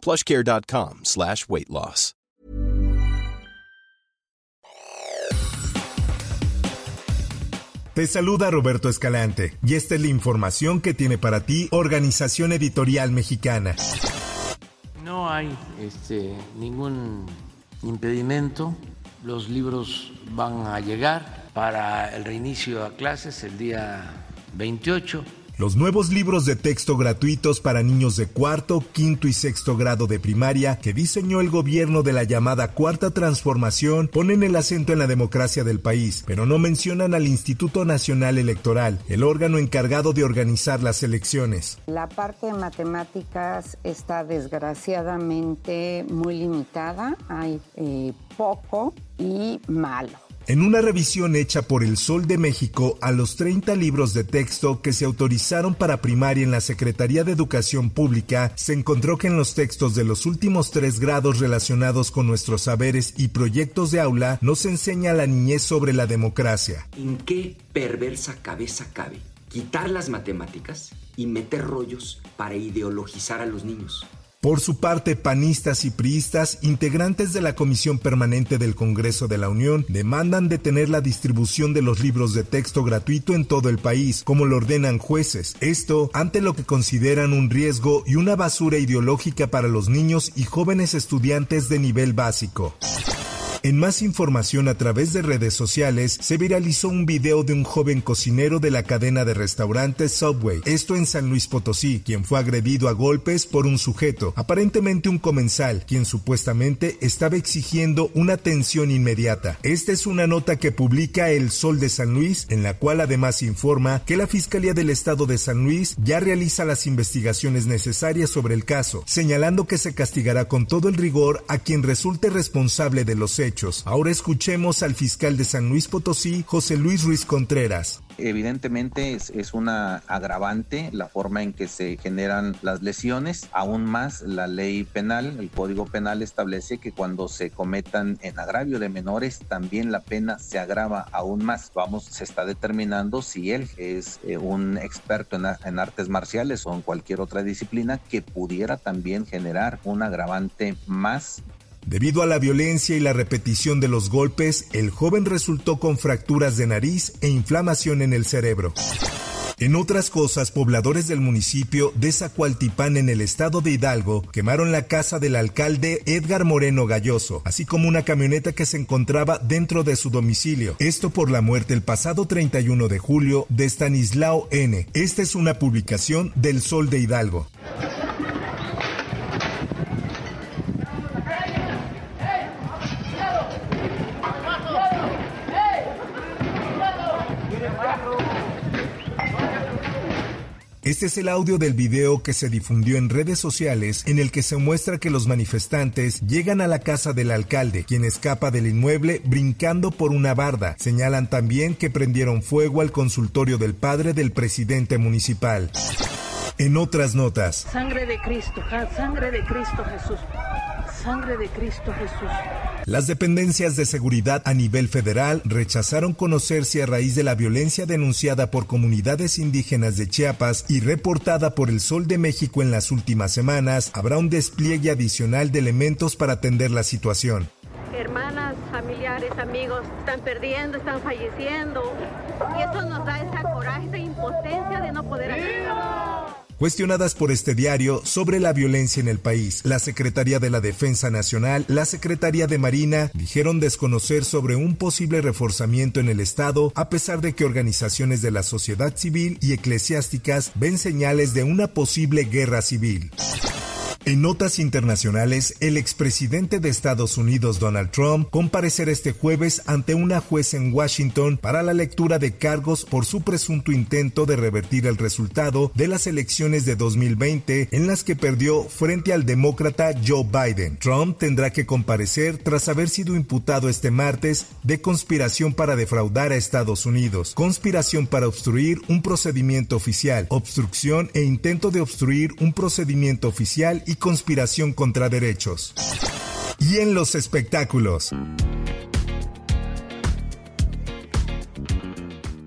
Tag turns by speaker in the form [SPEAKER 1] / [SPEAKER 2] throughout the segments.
[SPEAKER 1] plushcare.com slash weight loss.
[SPEAKER 2] Te saluda Roberto Escalante y esta es la información que tiene para ti Organización Editorial Mexicana.
[SPEAKER 3] No hay este, ningún impedimento. Los libros van a llegar para el reinicio a clases el día 28
[SPEAKER 2] los nuevos libros de texto gratuitos para niños de cuarto, quinto y sexto grado de primaria que diseñó el gobierno de la llamada Cuarta Transformación ponen el acento en la democracia del país, pero no mencionan al Instituto Nacional Electoral, el órgano encargado de organizar las elecciones.
[SPEAKER 4] La parte de matemáticas está desgraciadamente muy limitada, hay eh, poco y malo.
[SPEAKER 2] En una revisión hecha por El Sol de México a los 30 libros de texto que se autorizaron para primaria en la Secretaría de Educación Pública, se encontró que en los textos de los últimos tres grados relacionados con nuestros saberes y proyectos de aula no se enseña la niñez sobre la democracia.
[SPEAKER 5] ¿En qué perversa cabeza cabe quitar las matemáticas y meter rollos para ideologizar a los niños?
[SPEAKER 2] Por su parte, panistas y priistas, integrantes de la Comisión Permanente del Congreso de la Unión, demandan detener la distribución de los libros de texto gratuito en todo el país, como lo ordenan jueces. Esto ante lo que consideran un riesgo y una basura ideológica para los niños y jóvenes estudiantes de nivel básico. En más información a través de redes sociales, se viralizó un video de un joven cocinero de la cadena de restaurantes Subway, esto en San Luis Potosí, quien fue agredido a golpes por un sujeto, aparentemente un comensal, quien supuestamente estaba exigiendo una atención inmediata. Esta es una nota que publica El Sol de San Luis, en la cual además informa que la Fiscalía del Estado de San Luis ya realiza las investigaciones necesarias sobre el caso, señalando que se castigará con todo el rigor a quien resulte responsable de los hechos Ahora escuchemos al fiscal de San Luis Potosí, José Luis Ruiz Contreras.
[SPEAKER 6] Evidentemente es, una agravante la forma en que se generan las lesiones. Aún más, la ley penal, el Código Penal establece que cuando se cometan en agravio de menores, también la pena se agrava aún más. Vamos, se está determinando si él es eh, un experto en artes marciales o en cualquier otra disciplina que pudiera también generar un agravante más
[SPEAKER 2] Debido a la violencia y la repetición de los golpes, el joven resultó con fracturas de nariz e inflamación en el cerebro. En otras cosas, pobladores del municipio de Zacualtipán en el estado de Hidalgo quemaron la casa del alcalde Edgar Moreno Galloso, así como una camioneta que se encontraba dentro de su domicilio. Esto por la muerte el pasado 31 de julio de Stanislao N. Esta es una publicación del Sol de Hidalgo. Este es el audio del video que se difundió en redes sociales en el que se muestra que los manifestantes llegan a la casa del alcalde, quien escapa del inmueble brincando por una barda. Señalan también que prendieron fuego al consultorio del padre del presidente municipal. En otras notas.
[SPEAKER 7] Sangre de Cristo, sangre de Cristo Jesús. Sangre de Cristo Jesús.
[SPEAKER 2] Las dependencias de seguridad a nivel federal rechazaron conocer si a raíz de la violencia denunciada por comunidades indígenas de Chiapas y reportada por el Sol de México en las últimas semanas, habrá un despliegue adicional de elementos para atender la situación.
[SPEAKER 8] Hermanas, familiares, amigos están perdiendo, están falleciendo y eso nos da esa coraje, esa impotencia de no poder hacer
[SPEAKER 2] Cuestionadas por este diario sobre la violencia en el país, la Secretaría de la Defensa Nacional, la Secretaría de Marina dijeron desconocer sobre un posible reforzamiento en el Estado, a pesar de que organizaciones de la sociedad civil y eclesiásticas ven señales de una posible guerra civil. En notas internacionales, el expresidente de Estados Unidos Donald Trump comparecerá este jueves ante una juez en Washington para la lectura de cargos por su presunto intento de revertir el resultado de las elecciones de 2020 en las que perdió frente al demócrata Joe Biden. Trump tendrá que comparecer tras haber sido imputado este martes de conspiración para defraudar a Estados Unidos, conspiración para obstruir un procedimiento oficial, obstrucción e intento de obstruir un procedimiento oficial y conspiración contra derechos. Y en los espectáculos.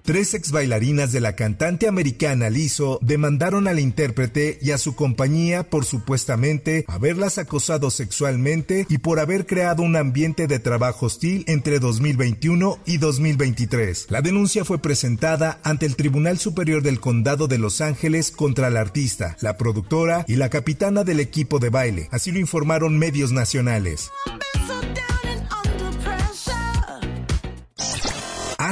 [SPEAKER 2] Tres ex bailarinas de la cantante americana Lizzo demandaron al intérprete y a su compañía por supuestamente haberlas acosado sexualmente y por haber creado un ambiente de trabajo hostil entre 2021 y 2023. La denuncia fue presentada ante el Tribunal Superior del Condado de Los Ángeles contra la artista, la productora y la capitana del equipo de baile. Así lo informaron medios nacionales.